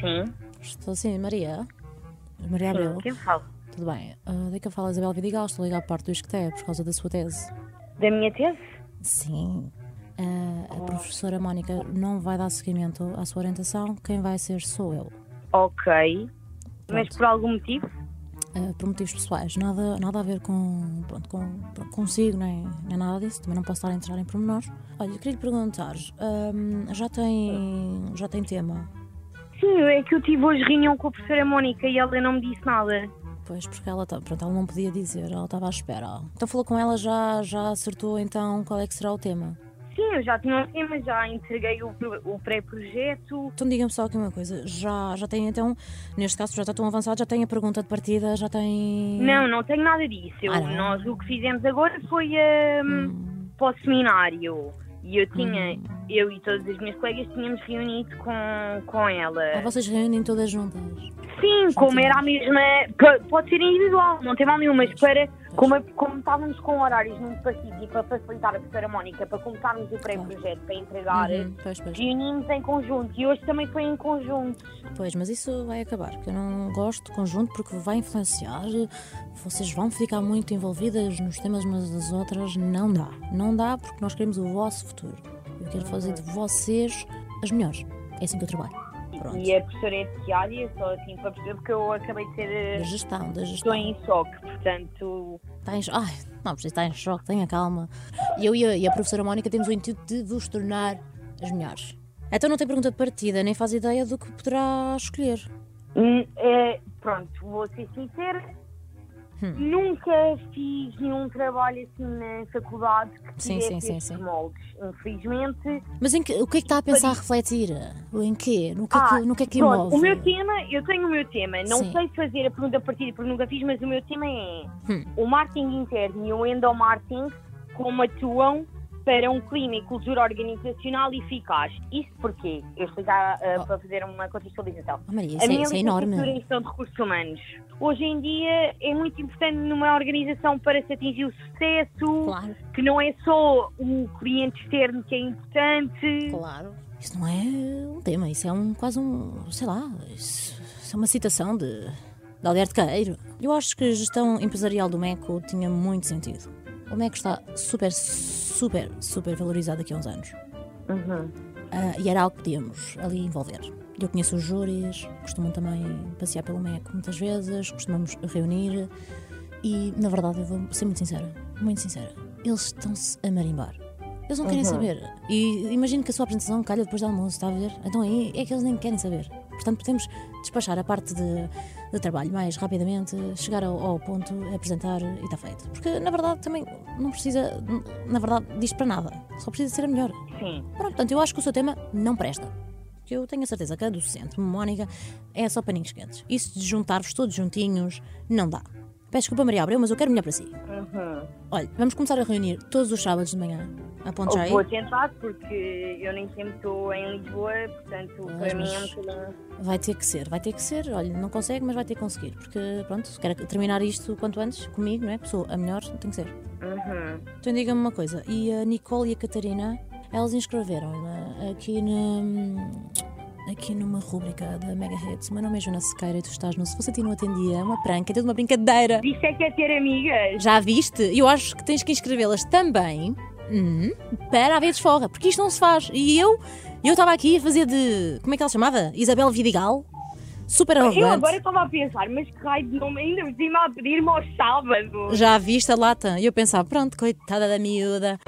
Sim. Estou sim, Maria. Maria. Sim, quem fala? Tudo bem. Uh, daí que eu falo Isabel Vidigal, estou a ligar para parte do Isqueté por causa da sua tese. Da minha tese? Sim. Uh, a professora Mónica não vai dar seguimento à sua orientação, quem vai ser sou eu. Ok. Mas Pronto. por algum motivo? Uh, por motivos pessoais, nada, nada a ver com, pronto, com, consigo, nem, nem nada disso, também não posso estar a entrar em pormenores. Olha, eu queria lhe perguntar, um, já, tem, já tem tema? Sim, é que eu tive hoje reunião com a professora Mónica e ela não me disse nada. Pois, porque ela, tá, pronto, ela não podia dizer, ela estava à espera. Então falou com ela, já, já acertou então qual é que será o tema? Eu já tinha um tema, já entreguei o, o pré-projeto. Então diga-me só aqui uma coisa, já, já tem então, neste caso já está tão avançado, já tem a pergunta de partida, já tem... Não, não tenho nada disso. Eu- Ah, nós o que fizemos agora foi hum, Hum, para o seminário. E eu tinha, Hum. eu e todas as minhas colegas tínhamos reunido com, com ela. ah, vocês reúnem todas juntas? Sim, como era a mesma. p- Pode ser individual, não tem mal nenhum, mas para. Como, como estávamos com horários muito parecidos e para facilitar a professora Mónica para começarmos o pré-projeto para entregar, Uhum, pois, pois. reunimos em conjunto e hoje também foi em conjunto. Pois, mas isso vai acabar, porque eu não gosto de conjunto porque vai influenciar, vocês vão ficar muito envolvidas nos temas umas das outras, não dá. Não dá porque nós queremos o vosso futuro. Eu quero fazer de vocês as melhores. É assim que eu trabalho. Pronto. E a professora é de que área, só assim para perceber, porque eu acabei de ser. Da eh, gestão, da Estou gestão. em choque, portanto. Está em, ai, não precisa estar em choque, tenha calma. E eu e a, e a professora Mónica temos o intuito de vos tornar as melhores. Então não tem pergunta de partida, nem faz ideia do que poderá escolher. hum, é, pronto, vou ser sincera. Hum. Nunca fiz nenhum trabalho assim na faculdade que Sim, tivesse sim, sim, sim. moldes. Infelizmente, Mas em que, o que é que está a pensar a refletir? Em quê? No que é Ah, que, no que, é que pronto, imove? o meu tema, eu tenho o meu tema. Não Sim. sei fazer a pergunta a partida porque nunca fiz, mas o meu tema é Hum. o marketing interno e o endomarketing como atuam para um clima e cultura organizacional eficaz. Isso porquê? Eu explicar uh, Oh. para fazer uma contextualização. Oh, Maria, a isso, é, minha isso é enorme. em gestão de recursos humanos. Hoje em dia é muito importante numa organização para se atingir o sucesso, Claro, que não é só o cliente externo que é importante. claro. Isso não é um tema, isso é um quase um, sei lá, isso, isso é uma citação de, de Alberto Queiro. Eu acho que a gestão empresarial do MECO tinha muito sentido. O MECO está super, super, super valorizado daqui a uns anos. Uhum. Ah, e era algo que podíamos ali envolver. Eu conheço os júris, costumam também passear pelo MEC muitas vezes, costumamos reunir e, na verdade, eu vou ser muito sincera, muito sincera, eles estão-se a marimbar. Eles não querem Uhum. saber. E imagino que a sua apresentação calha depois do almoço, está a ver? Então aí é que eles nem querem saber. Portanto, podemos despachar a parte de, de trabalho mais rapidamente, chegar ao, ao ponto, apresentar e está feito. Porque, na verdade, também não precisa, na verdade, disto para nada. Só precisa ser a melhor. Sim. Pronto, portanto, eu acho que o seu tema não presta. Que Eu tenho a certeza que a do centro, Mónica, é só paninhos quentes. Isso de juntar-vos todos juntinhos, não dá. Peço desculpa, Maria Abreu, mas eu quero melhor para si. Uhum. Olha, vamos começar a reunir todos os sábados de manhã. Aponte já aí. Vou tentar porque eu nem sempre estou em Lisboa, portanto Pois, para mim é um mas- bocadinho. Vai ter que ser, vai ter que ser. Olha, não consegue, mas vai ter que conseguir. Porque, pronto, quero terminar isto quanto antes comigo, não é? Pessoa, a melhor tem que ser. Uhum. Então diga-me uma coisa, e a Nicole e a Catarina, elas inscreveram-na aqui na. Aqui numa rúbrica da Mega Hits. O meu nome é Joana Sequeira e tu estás no Se Fosse a Ti Não Atendia. É uma pranca, é tudo uma brincadeira. Isso é que é ter amigas. Já viste? Eu acho que tens que inscrevê-las também hum, para haver desforra, porque isto não se faz. E eu eu estava aqui a fazer de. Como é que ela se chamava? Isabel Vidigal. Super Eu arrogante. agora estava a pensar, mas que raio de nome ainda por cima a pedir-me ao sábado. Já viste a lata? E eu pensava, pronto, coitada da miúda.